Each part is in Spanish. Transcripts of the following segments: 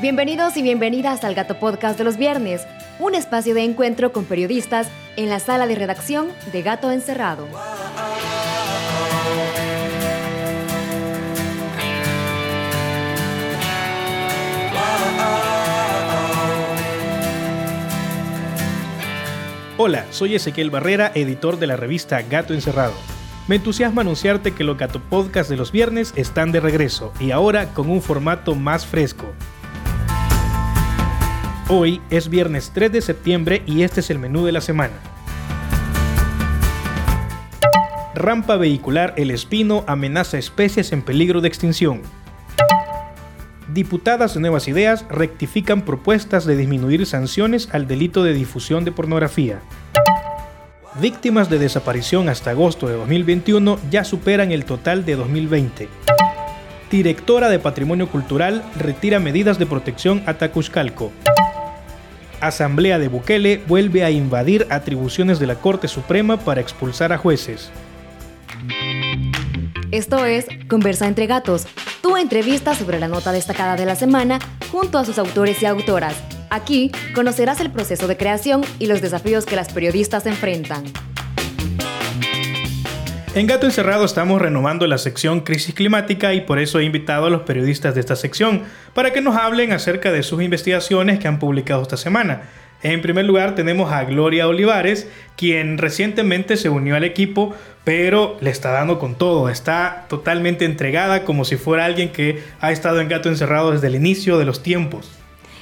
Bienvenidos y bienvenidas al Gato Podcast de los viernes, un espacio de encuentro con periodistas en la sala de redacción de Gato Encerrado. Hola, soy Ezequiel Barrera, editor de la revista Gato Encerrado. Me entusiasma anunciarte que los Gato Podcast de los viernes están de regreso y ahora con un formato más fresco. Hoy es viernes 3 de septiembre y este es el menú de la semana. Rampa vehicular El Espino amenaza especies en peligro de extinción. Diputadas de Nuevas Ideas rectifican propuestas de disminuir sanciones al delito de difusión de pornografía. Víctimas de desaparición hasta agosto de 2021 ya superan el total de 2020. Directora de Patrimonio Cultural retira medidas de protección a Tacuzcalco. Asamblea de Bukele vuelve a invadir atribuciones de la Corte Suprema para expulsar a jueces. Esto es Conversa entre Gatos, tu entrevista sobre la nota destacada de la semana junto a sus autores y autoras. Aquí conocerás el proceso de creación y los desafíos que las periodistas enfrentan. En Gato Encerrado estamos renovando la sección Crisis Climática y por eso he invitado a los periodistas de esta sección para que nos hablen acerca de sus investigaciones que han publicado esta semana. En primer lugar tenemos a Gloria Olivares, quien recientemente se unió al equipo, pero le está dando con todo, está totalmente entregada como si fuera alguien que ha estado en Gato Encerrado desde el inicio de los tiempos.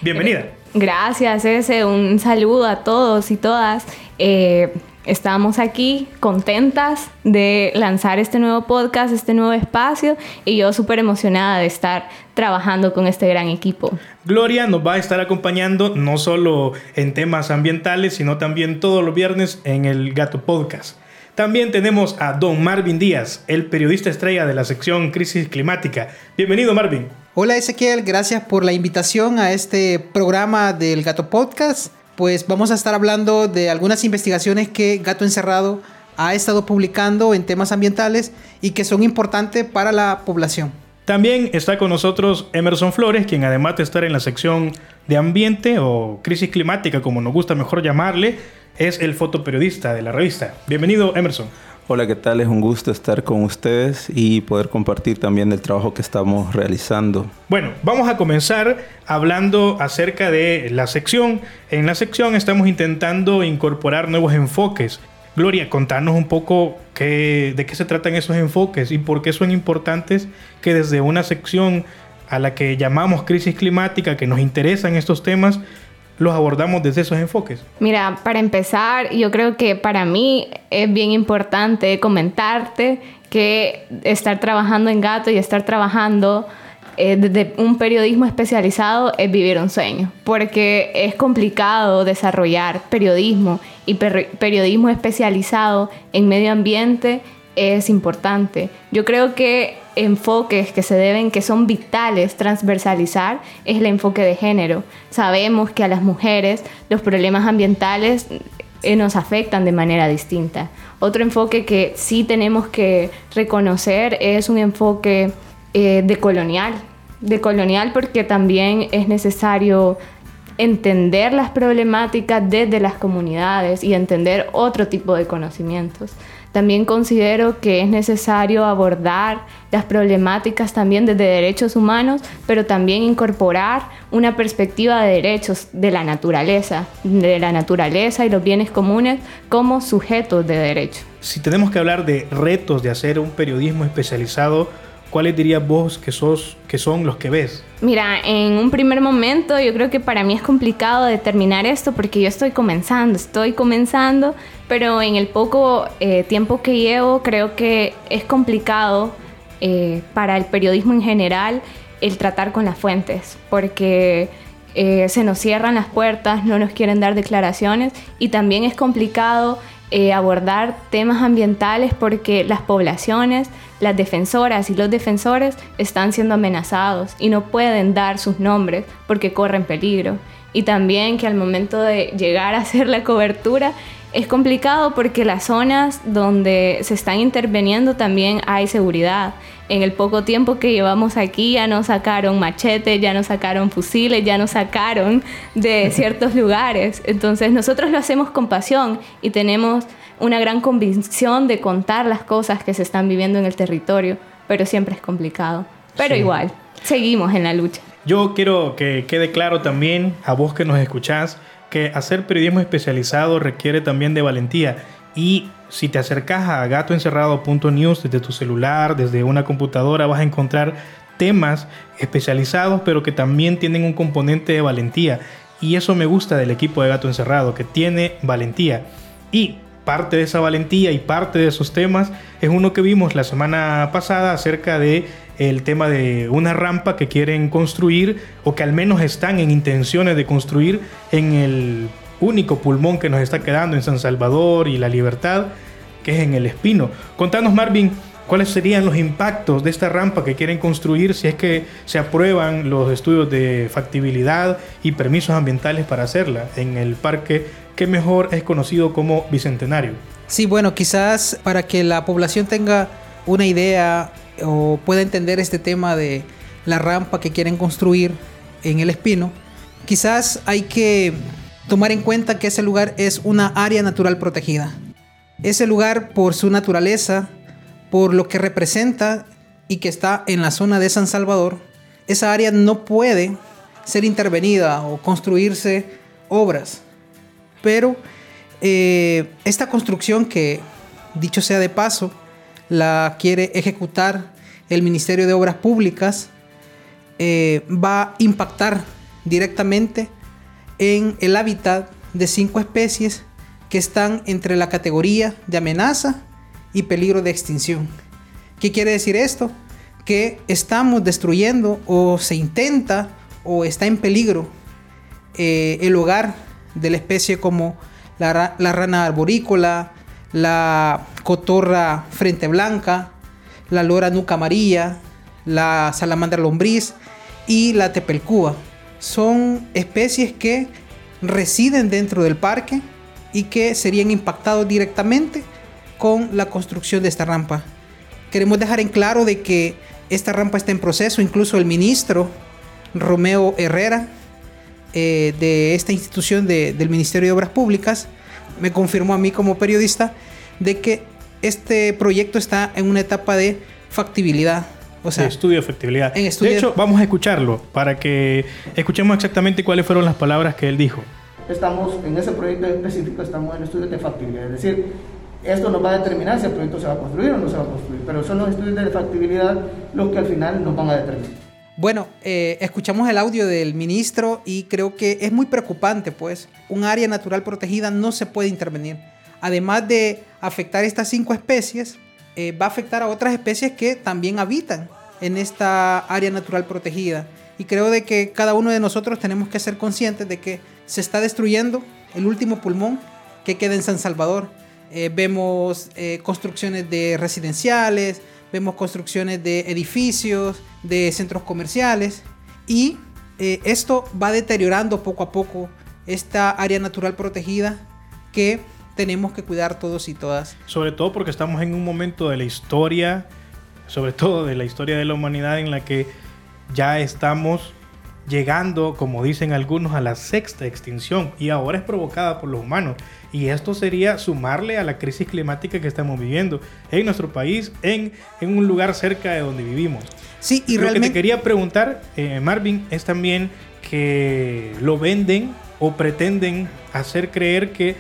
Bienvenida. Gracias, ese. Un saludo a todos y todas. Eh, estamos aquí contentas de lanzar este nuevo podcast, este nuevo espacio y yo súper emocionada de estar trabajando con este gran equipo. Gloria nos va a estar acompañando no solo en temas ambientales, sino también todos los viernes en el Gato Podcast. También tenemos a don Marvin Díaz, el periodista estrella de la sección Crisis Climática. Bienvenido Marvin. Hola Ezequiel, gracias por la invitación a este programa del Gato Podcast. Pues vamos a estar hablando de algunas investigaciones que Gato Encerrado ha estado publicando en temas ambientales y que son importantes para la población. También está con nosotros Emerson Flores, quien además de estar en la sección de ambiente o crisis climática, como nos gusta mejor llamarle, es el fotoperiodista de la revista. Bienvenido, Emerson. Hola, ¿qué tal? Es un gusto estar con ustedes y poder compartir también el trabajo que estamos realizando. Bueno, vamos a comenzar hablando acerca de la sección. En la sección estamos intentando incorporar nuevos enfoques. Gloria, contanos un poco qué, de qué se tratan esos enfoques y por qué son importantes que desde una sección a la que llamamos crisis climática, que nos interesan estos temas, los abordamos desde esos enfoques? Mira, para empezar, yo creo que para mí es bien importante comentarte que estar trabajando en Gato y estar trabajando eh, desde un periodismo especializado es vivir un sueño, porque es complicado desarrollar periodismo y periodismo especializado en medio ambiente es importante. Yo creo que enfoques que se deben, que son vitales transversalizar, es el enfoque de género. Sabemos que a las mujeres los problemas ambientales eh, nos afectan de manera distinta. Otro enfoque que sí tenemos que reconocer es un enfoque eh, de colonial. De colonial porque también es necesario entender las problemáticas desde las comunidades y entender otro tipo de conocimientos. También considero que es necesario abordar las problemáticas también desde derechos humanos, pero también incorporar una perspectiva de derechos de la naturaleza, de la naturaleza y los bienes comunes como sujetos de derecho. Si tenemos que hablar de retos de hacer un periodismo especializado, ¿cuáles dirías vos que, sos, que son los que ves? Mira, en un primer momento yo creo que para mí es complicado determinar esto porque yo estoy comenzando, estoy comenzando, pero en el poco eh, tiempo que llevo creo que es complicado eh, para el periodismo en general el tratar con las fuentes, porque eh, se nos cierran las puertas, no nos quieren dar declaraciones y también es complicado abordar temas ambientales porque las poblaciones, las defensoras y los defensores están siendo amenazados y no pueden dar sus nombres porque corren peligro. Y también que al momento de llegar a hacer la cobertura Es complicado porque las zonas donde se están interviniendo también hay seguridad. En el poco tiempo que llevamos aquí ya nos sacaron machetes, ya nos sacaron fusiles, ya nos sacaron de ciertos lugares. Entonces nosotros lo hacemos con pasión y tenemos una gran convicción de contar las cosas que se están viviendo en el territorio, pero siempre es complicado. Pero igual, seguimos en la lucha. Yo quiero que quede claro también a vos que nos escuchás que hacer periodismo especializado requiere también de valentía y si te acercas a gatoencerrado.news desde tu celular, desde una computadora, vas a encontrar temas especializados, pero que también tienen un componente de valentía. Y eso me gusta del equipo de Gato Encerrado, que tiene valentía. Y parte de esa valentía y parte de esos temas es uno que vimos la semana pasada acerca de el tema de una rampa que quieren construir o que al menos están en intenciones de construir en el único pulmón que nos está quedando en San Salvador y La Libertad, que es en el Espino. Contanos Marvin, ¿cuáles serían los impactos de esta rampa que quieren construir si es que se aprueban los estudios de factibilidad y permisos ambientales para hacerla en el parque que mejor es conocido como Bicentenario? Sí, bueno, quizás para que la población tenga una idea o pueda entender este tema de la rampa que quieren construir en el Espino, quizás hay que tomar en cuenta que ese lugar es una área natural protegida. Ese lugar por su naturaleza, por lo que representa y que está en la zona de San Salvador, esa área no puede ser intervenida o construirse obras. Pero eh, esta construcción que, dicho sea de paso, la quiere ejecutar el Ministerio de Obras Públicas, eh, va a impactar directamente en el hábitat de cinco especies que están entre la categoría de amenaza y peligro de extinción. ¿Qué quiere decir esto? Que estamos destruyendo o se intenta o está en peligro eh, el hogar de la especie como la, la rana arborícola, la cotorra frente blanca, la lora nuca amarilla, la salamandra lombriz y la tepelcúa. Son especies que residen dentro del parque y que serían impactados directamente con la construcción de esta rampa. Queremos dejar en claro de que esta rampa está en proceso, incluso el ministro Romeo Herrera eh, de esta institución del Ministerio de Obras Públicas me confirmó a mí como periodista de que este proyecto está en una etapa de factibilidad. O sea, de estudio de factibilidad. De hecho, vamos a escucharlo para que escuchemos exactamente cuáles fueron las palabras que él dijo. Estamos en ese proyecto específico, estamos en estudios de factibilidad. Es decir, esto nos va a determinar si el proyecto se va a construir o no se va a construir. Pero son los estudios de factibilidad los que al final nos van a determinar. Bueno, eh, escuchamos el audio del ministro y creo que es muy preocupante, pues un área natural protegida no se puede intervenir. Además de afectar estas cinco especies, eh, va a afectar a otras especies que también habitan en esta área natural protegida. Y creo de que cada uno de nosotros tenemos que ser conscientes de que se está destruyendo el último pulmón que queda en San Salvador. Eh, vemos construcciones de residenciales, vemos construcciones de edificios, de centros comerciales y eh, esto va deteriorando poco a poco esta área natural protegida que tenemos que cuidar todos y todas. Sobre todo porque estamos en un momento de la historia, sobre todo de la historia de la humanidad en la que ya estamos llegando, como dicen algunos, a la sexta extinción y ahora es provocada por los humanos. Y esto sería sumarle a la crisis climática que estamos viviendo en nuestro país, en, en un lugar cerca de donde vivimos. Sí, y Lo que te quería preguntar, eh, Marvin, es también que lo venden o pretenden hacer creer que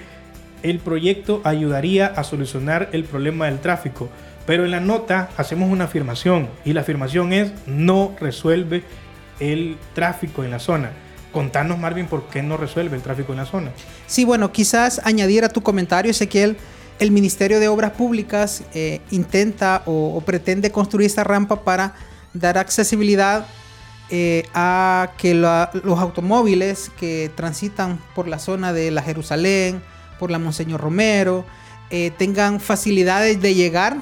el proyecto ayudaría a solucionar el problema del tráfico. Pero en la nota hacemos una afirmación y la afirmación es no resuelve el tráfico en la zona. Contanos, Marvin, por qué no resuelve el tráfico en la zona. Sí, bueno, quizás añadir a tu comentario, Ezequiel, el Ministerio de Obras Públicas eh, intenta o, pretende construir esta rampa para dar accesibilidad eh, a que los automóviles que transitan por la zona de la Jerusalén, por la Monseñor Romero, eh, tengan facilidades de llegar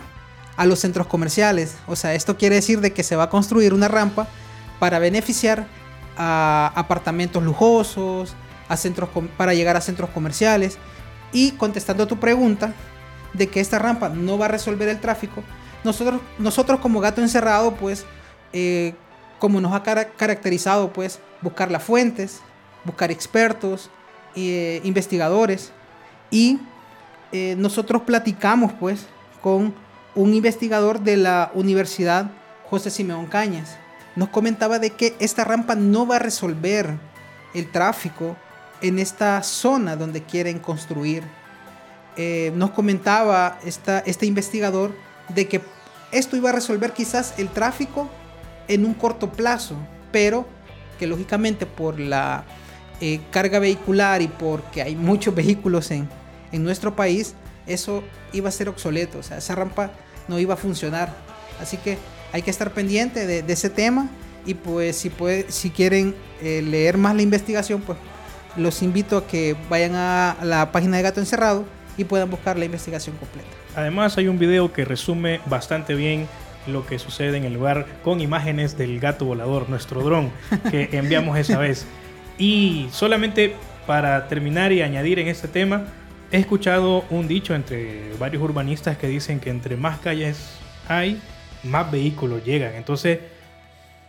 a los centros comerciales. O sea, esto quiere decir de que se va a construir una rampa para beneficiar a apartamentos lujosos, a centros para llegar a centros comerciales Y contestando a tu pregunta de que esta rampa no va a resolver el tráfico, nosotros, nosotros como gato encerrado, pues, eh, como nos ha caracterizado, pues, buscar las fuentes, buscar expertos, eh, investigadores, y eh, nosotros platicamos, pues, con un investigador de la Universidad José Simeón Cañas. Nos comentaba de que esta rampa no va a resolver el tráfico en esta zona donde quieren construir. Eh, nos comentaba esta, este investigador de que esto iba a resolver quizás el tráfico en un corto plazo, pero que lógicamente por la eh, carga vehicular y porque hay muchos vehículos en, en nuestro país, eso iba a ser obsoleto, o sea, esa rampa no iba a funcionar. Así que hay que estar pendiente de, ese tema y pues si, puede, si quieren eh, leer más la investigación, pues los invito a que vayan a la página de Gato Encerrado y puedan buscar la investigación completa. Además hay un video que resume bastante bien lo que sucede en el lugar con imágenes del gato volador, nuestro dron que enviamos esa vez. Y solamente para terminar y añadir en este tema, he escuchado un dicho entre varios urbanistas que dicen que entre más calles hay, más vehículos llegan. Entonces,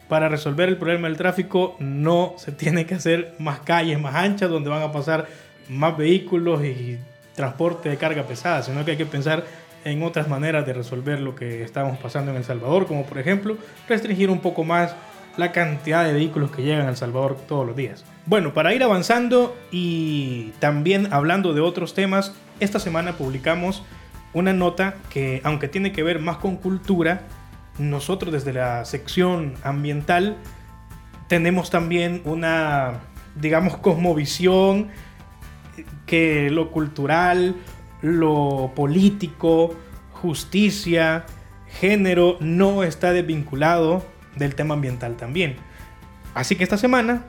para resolver el problema del tráfico no se tiene que hacer más calles más anchas donde van a pasar más vehículos y transporte de carga pesada, sino que hay que pensar en otras maneras de resolver lo que estamos pasando en El Salvador, como por ejemplo restringir un poco más la cantidad de vehículos que llegan a El Salvador todos los días. Bueno, para ir avanzando y también hablando de otros temas, esta semana publicamos una nota que, aunque tiene que ver más con cultura, nosotros desde la sección ambiental tenemos también una, digamos, cosmovisión que lo cultural, lo político, justicia, género no está desvinculado del tema ambiental también. Así que esta semana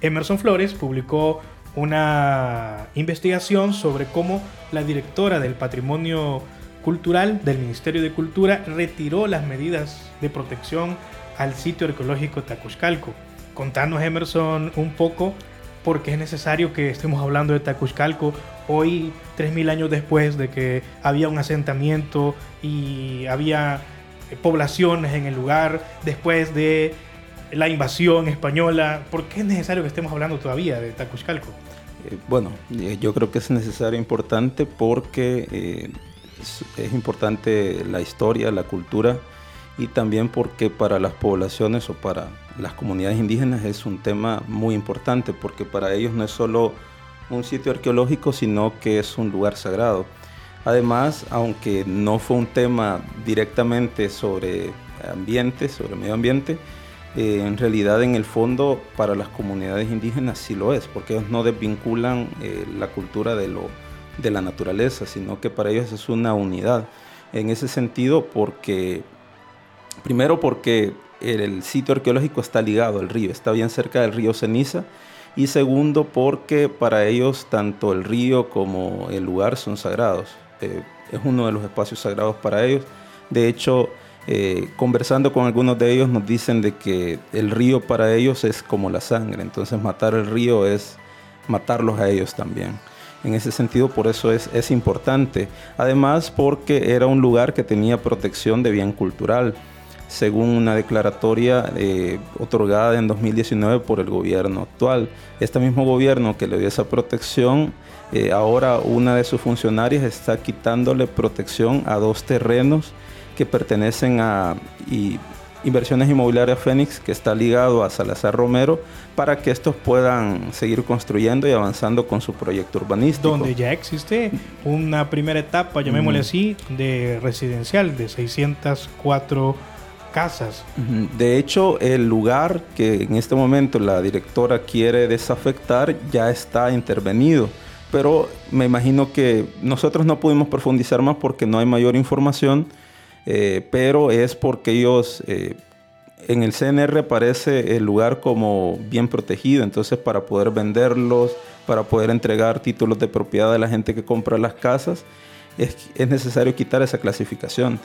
Emerson Flores publicó una investigación sobre cómo la directora del patrimonio cultural del Ministerio de Cultura retiró las medidas de protección al sitio arqueológico Tacuzcalco. Contanos Emerson un poco por qué es necesario que estemos hablando de Tacuzcalco hoy, 3.000 años después de que había un asentamiento y había poblaciones en el lugar, después de la invasión española. ¿Por qué es necesario que estemos hablando todavía de Tacuzcalco? Eh, bueno, eh, yo creo que es necesario, importante, porque eh, es, importante la historia, la cultura y también porque para las poblaciones o para las comunidades indígenas es un tema muy importante porque para ellos no es solo un sitio arqueológico sino que es un lugar sagrado. Además, aunque no fue un tema directamente sobre ambiente, sobre medio ambiente, eh, en realidad en el fondo para las comunidades indígenas sí lo es, porque ellos no desvinculan eh, la cultura de, lo, de la naturaleza, sino que para ellos es una unidad. En ese sentido, porque, primero porque el, sitio arqueológico está ligado al río, está bien cerca del río Ceniza, y segundo porque para ellos tanto el río como el lugar son sagrados. Eh, es uno de los espacios sagrados para ellos. De hecho, eh, conversando con algunos de ellos nos dicen de que el río para ellos es como la sangre, entonces matar el río es matarlos a ellos también. En ese sentido, por eso es, importante. Además, porque era un lugar que tenía protección de bien cultural, según una declaratoria eh, otorgada en 2019 por el gobierno actual. Este mismo gobierno que le dio esa protección, eh, ahora una de sus funcionarias está quitándole protección a dos terrenos que pertenecen a Inversiones Inmobiliarias Fénix, que está ligado a Salazar Romero, para que estos puedan seguir construyendo y avanzando con su proyecto urbanístico. Donde ya existe una primera etapa, llamémosle así, de residencial de 604 casas. De hecho, el lugar que en este momento la directora quiere desafectar ya está intervenido pero me imagino que nosotros no pudimos profundizar más porque no hay mayor información eh, pero es porque ellos, eh, en el CNR aparece el lugar como bien protegido, entonces para poder venderlos, para poder entregar títulos de propiedad a la gente que compra las casas, es, es necesario quitar esa clasificación.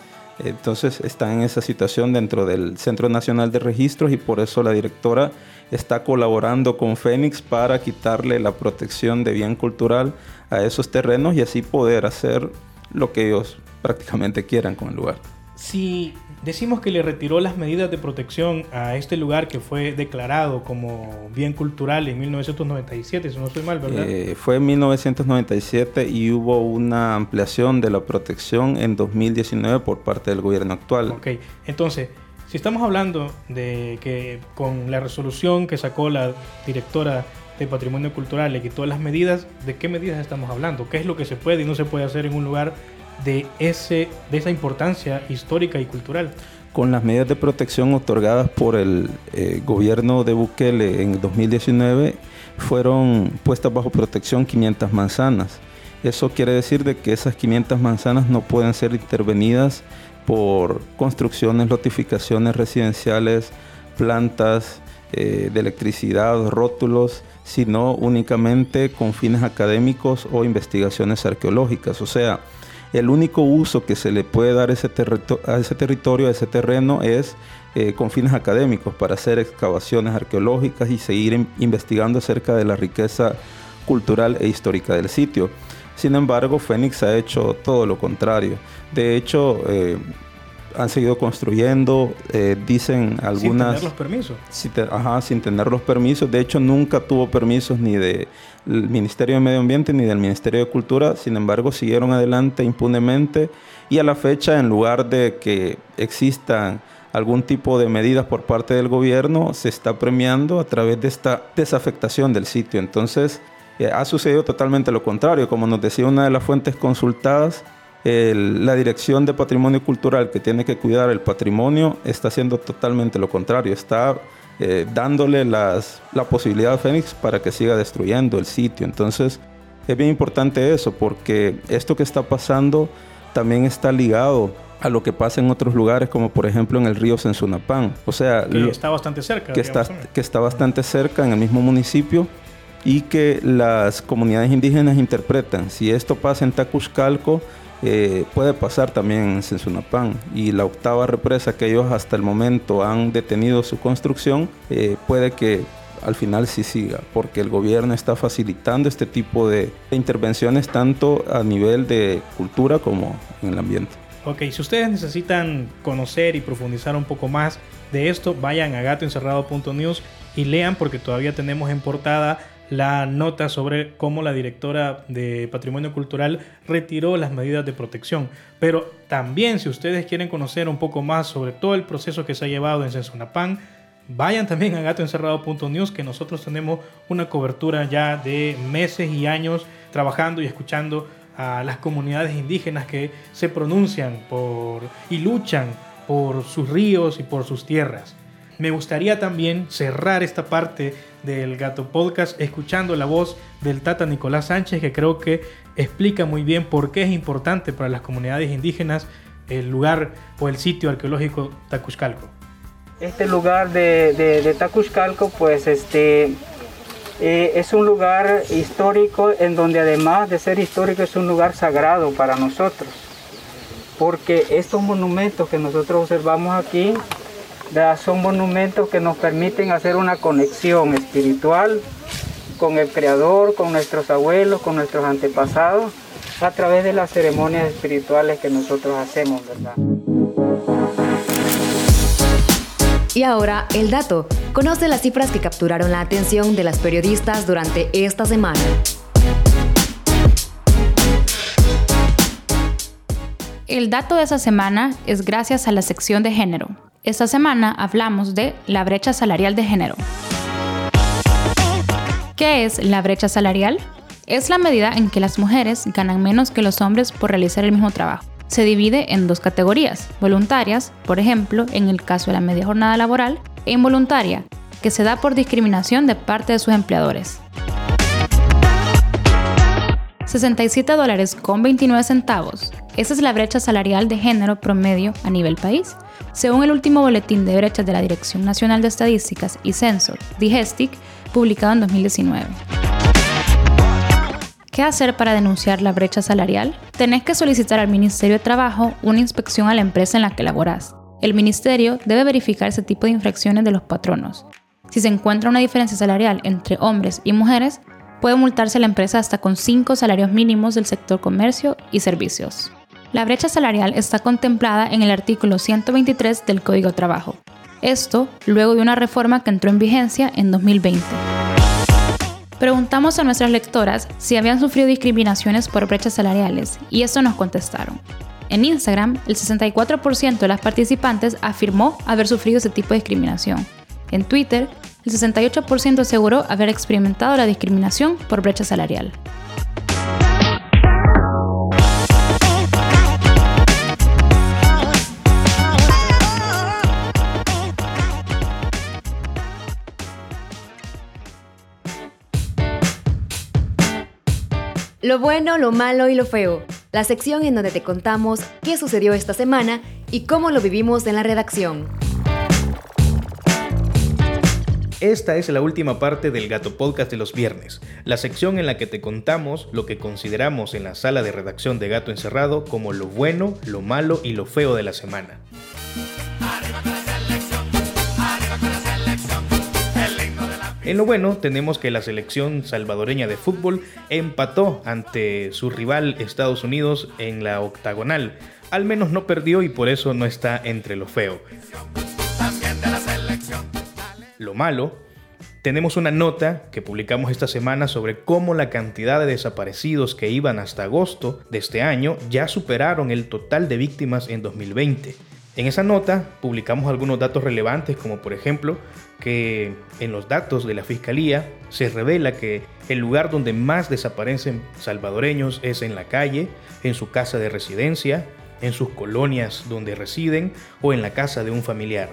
Entonces están en esa situación dentro del Centro Nacional de Registros y por eso la directora está colaborando con Fénix para quitarle la protección de bien cultural a esos terrenos y así poder hacer lo que ellos prácticamente quieran con el lugar. Si decimos que le retiró las medidas de protección a este lugar que fue declarado como bien cultural en 1997, si no estoy mal, ¿verdad? Eh, fue en 1997 y hubo una ampliación de la protección en 2019 por parte del gobierno actual. Ok, entonces, si estamos hablando de que con la resolución que sacó la directora de Patrimonio Cultural le quitó las medidas, ¿de qué medidas estamos hablando? ¿Qué es lo que se puede y no se puede hacer en un lugar de, ese, de esa importancia histórica y cultural? Con las medidas de protección otorgadas por el eh, gobierno de Bukele en 2019, fueron puestas bajo protección 500 manzanas. Eso quiere decir de que esas 500 manzanas no pueden ser intervenidas por construcciones, notificaciones residenciales, plantas eh, de electricidad, rótulos, sino únicamente con fines académicos o investigaciones arqueológicas. O sea, el único uso que se le puede dar a ese, a ese territorio, a ese terreno, es eh, con fines académicos, para hacer excavaciones arqueológicas y seguir investigando acerca de la riqueza cultural e histórica del sitio. Sin embargo, Fénix ha hecho todo lo contrario. De hecho, eh, han seguido construyendo, eh, dicen algunas... Sin tener los permisos. ajá, sin tener los permisos. De hecho, nunca tuvo permisos ni del Ministerio de Medio Ambiente ni del Ministerio de Cultura. Sin embargo, siguieron adelante impunemente y a la fecha, en lugar de que existan algún tipo de medidas por parte del gobierno, se está premiando a través de esta desafectación del sitio. Entonces, eh, ha sucedido totalmente lo contrario. Como nos decía una de las fuentes consultadas, la Dirección de Patrimonio Cultural que tiene que cuidar el patrimonio está haciendo totalmente lo contrario, está eh, dándole las, la posibilidad a Fénix para que siga destruyendo el sitio. Entonces es bien importante eso porque esto que está pasando también está ligado a lo que pasa en otros lugares, como por ejemplo en el río Sensunapán. O sea, que está bastante cerca. Que está, que está bastante cerca en el mismo municipio y que las comunidades indígenas interpretan. Si esto pasa en Tacuzcalco, puede pasar también en Sensunapán y la octava represa que ellos hasta el momento han detenido su construcción eh, puede que al final sí siga porque el gobierno está facilitando este tipo de intervenciones tanto a nivel de cultura como en el ambiente. Ok, si ustedes necesitan conocer y profundizar un poco más de esto, vayan a gatoencerrado.news y lean porque todavía tenemos en portada la nota sobre cómo la directora de Patrimonio Cultural retiró las medidas de protección. Pero también si ustedes quieren conocer un poco más sobre todo el proceso que se ha llevado en Sensunapán, vayan también a gatoencerrado.news que nosotros tenemos una cobertura ya de meses y años trabajando y escuchando a las comunidades indígenas que se pronuncian por y luchan por sus ríos y por sus tierras. Me gustaría también cerrar esta parte del Gato Podcast escuchando la voz del Tata Nicolás Sánchez, que creo que explica muy bien por qué es importante para las comunidades indígenas el lugar o el sitio arqueológico Tacuzcalco. Este lugar de, de, Tacuzcalco, pues este, eh, es un lugar histórico en donde además de ser histórico es un lugar sagrado para nosotros. Porque estos monumentos que nosotros observamos aquí son monumentos que nos permiten hacer una conexión espiritual con el Creador, con nuestros abuelos, con nuestros antepasados, a través de las ceremonias espirituales que nosotros hacemos, ¿verdad? Y ahora el dato. Conoce las cifras que capturaron la atención de las periodistas durante esta semana. El dato de esa semana es gracias a la sección de género, esta semana hablamos de la brecha salarial de género. ¿Qué es la brecha salarial? Es la medida en que las mujeres ganan menos que los hombres por realizar el mismo trabajo. Se divide en dos categorías, voluntarias, por ejemplo, en el caso de la media jornada laboral, e involuntaria, que se da por discriminación de parte de sus empleadores. 67 dólares con 29 centavos. Esa es la brecha salarial de género promedio a nivel país. Según el último boletín de brechas de la Dirección Nacional de Estadísticas y Censo, DIGESTIC, publicado en 2019. ¿Qué hacer para denunciar la brecha salarial? Tenés que solicitar al Ministerio de Trabajo una inspección a la empresa en la que laborás. El Ministerio debe verificar ese tipo de infracciones de los patronos. Si se encuentra una diferencia salarial entre hombres y mujeres, puede multarse la empresa hasta con 5 salarios mínimos del sector comercio y servicios. La brecha salarial está contemplada en el artículo 123 del Código de Trabajo. Esto luego de una reforma que entró en vigencia en 2020. Preguntamos a nuestras lectoras si habían sufrido discriminaciones por brechas salariales y eso nos contestaron. En Instagram, el 64% de las participantes afirmó haber sufrido ese tipo de discriminación. En Twitter, el 68% aseguró haber experimentado la discriminación por brecha salarial. Lo bueno, lo malo y lo feo. La sección en donde te contamos qué sucedió esta semana y cómo lo vivimos en la redacción. Esta es la última parte del Gato Podcast de los viernes, la sección en la que te contamos lo que consideramos en la sala de redacción de Gato Encerrado como lo bueno, lo malo y lo feo de la semana. En lo bueno tenemos que la selección salvadoreña de fútbol empató ante su rival Estados Unidos en la octagonal. Al menos no perdió y por eso no está entre lo feo. Lo malo, tenemos una nota que publicamos esta semana sobre cómo la cantidad de desaparecidos que iban hasta agosto de este año ya superaron el total de víctimas en 2020. En esa nota publicamos algunos datos relevantes como por ejemplo que en los datos de la Fiscalía se revela que el lugar donde más desaparecen salvadoreños es en la calle, en su casa de residencia, en sus colonias donde residen o en la casa de un familiar.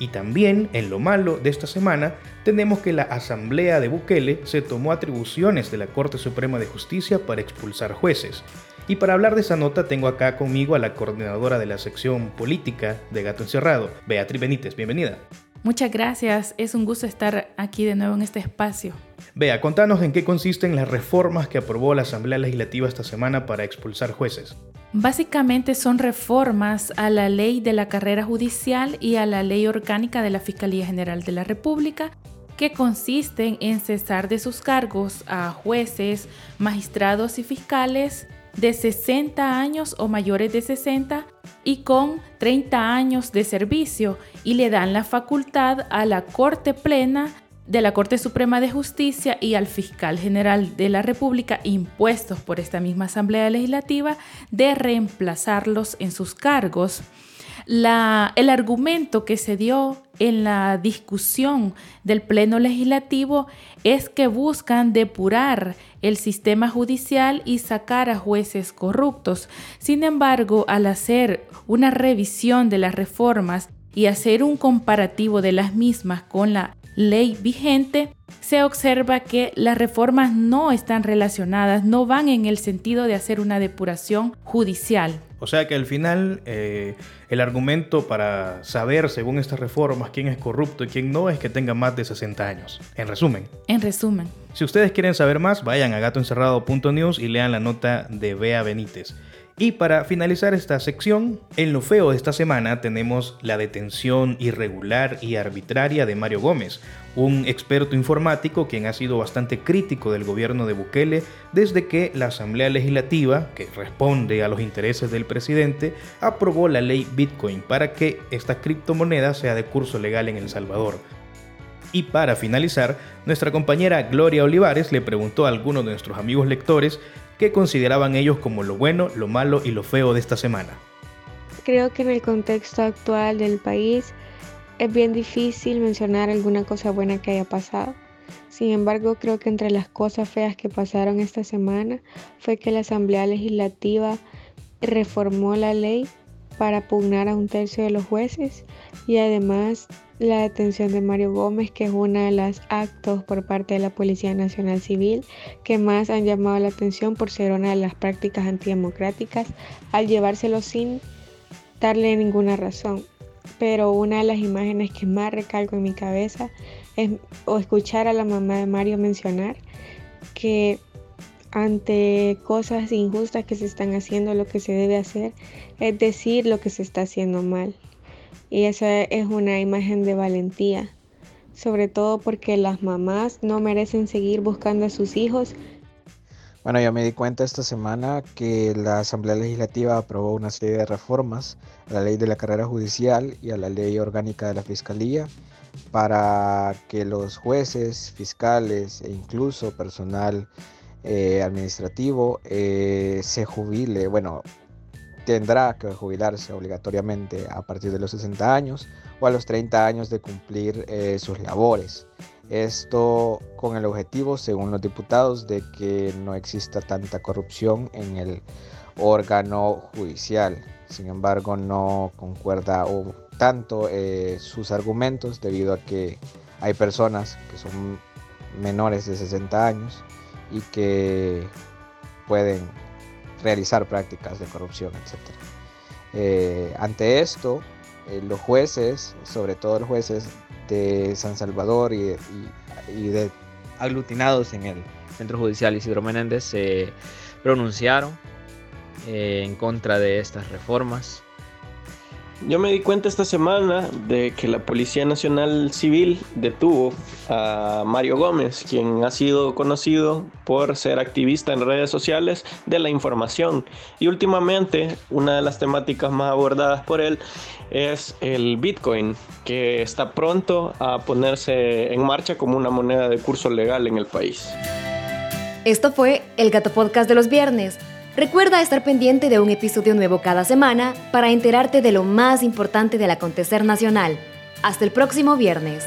Y también, en lo malo de esta semana, tenemos que la Asamblea de Bukele se tomó atribuciones de la Corte Suprema de Justicia para expulsar jueces. Y para hablar de esa nota tengo acá conmigo a la coordinadora de la sección política de Gato Encerrado, Beatriz Benítez. Bienvenida. Muchas gracias, es un gusto estar aquí de nuevo en este espacio. Vea, contanos en qué consisten las reformas que aprobó la Asamblea Legislativa esta semana para expulsar jueces. Básicamente son reformas a la ley de la carrera judicial y a la ley orgánica de la Fiscalía General de la República que consisten en cesar de sus cargos a jueces, magistrados y fiscales de 60 años o mayores de 60 y con 30 años de servicio y le dan la facultad a la Corte Plena de la Corte Suprema de Justicia y al Fiscal General de la República impuestos por esta misma Asamblea Legislativa de reemplazarlos en sus cargos el argumento que se dio en la discusión del Pleno Legislativo es que buscan depurar el sistema judicial y sacar a jueces corruptos. Sin embargo, al hacer una revisión de las reformas y hacer un comparativo de las mismas con la ley vigente, se observa que las reformas no están relacionadas, no van en el sentido de hacer una depuración judicial. O sea que al final eh, el argumento para saber, según estas reformas, quién es corrupto y quién no es que tenga más de 60 años. En resumen. En resumen. Si ustedes quieren saber más, vayan a gatoencerrado.news y lean la nota de Bea Benítez. Y para finalizar esta sección, en lo feo de esta semana tenemos la detención irregular y arbitraria de Mario Gómez, un experto informático quien ha sido bastante crítico del gobierno de Bukele desde que la Asamblea Legislativa, que responde a los intereses del presidente, aprobó la ley Bitcoin para que esta criptomoneda sea de curso legal en El Salvador. Y para finalizar, nuestra compañera Gloria Olivares le preguntó a algunos de nuestros amigos lectores qué consideraban ellos como lo bueno, lo malo y lo feo de esta semana. Creo que en el contexto actual del país es bien difícil mencionar alguna cosa buena que haya pasado. Sin embargo, creo que entre las cosas feas que pasaron esta semana fue que la Asamblea Legislativa reformó la ley para pugnar a un tercio de los jueces y además la detención de Mario Gómez, que es uno de los actos por parte de la Policía Nacional Civil que más han llamado la atención por ser una de las prácticas antidemocráticas al llevárselo sin darle ninguna razón. Pero una de las imágenes que más recalco en mi cabeza es o escuchar a la mamá de Mario mencionar que ante cosas injustas que se están haciendo, lo que se debe hacer es decir lo que se está haciendo mal. Y esa es una imagen de valentía, sobre todo porque las mamás no merecen seguir buscando a sus hijos. Bueno, yo me di cuenta esta semana que la Asamblea Legislativa aprobó una serie de reformas a la ley de la carrera judicial y a la ley orgánica de la Fiscalía para que los jueces, fiscales e incluso personal eh, administrativo eh, se jubile, bueno, tendrá que jubilarse obligatoriamente a partir de los 60 años o a los 30 años de cumplir eh, sus labores. Esto con el objetivo, según los diputados, de que no exista tanta corrupción en el órgano judicial. Sin embargo, no concuerda tanto sus argumentos debido a que hay personas que son menores de 60 años y que pueden realizar prácticas de corrupción, etc. Eh, ante esto, eh, los jueces, sobre todo los jueces de San Salvador y, de aglutinados en el Centro Judicial Isidro Menéndez, se pronunciaron eh, en contra de estas reformas yo me di cuenta esta semana de que la Policía Nacional Civil detuvo a Mario Gómez, quien ha sido conocido por ser activista en redes sociales de la información. Y últimamente una de las temáticas más abordadas por él es el Bitcoin, que está pronto a ponerse en marcha como una moneda de curso legal en el país. Esto fue el Gato Podcast de los viernes. Recuerda estar pendiente de un episodio nuevo cada semana para enterarte de lo más importante del acontecer nacional. Hasta el próximo viernes.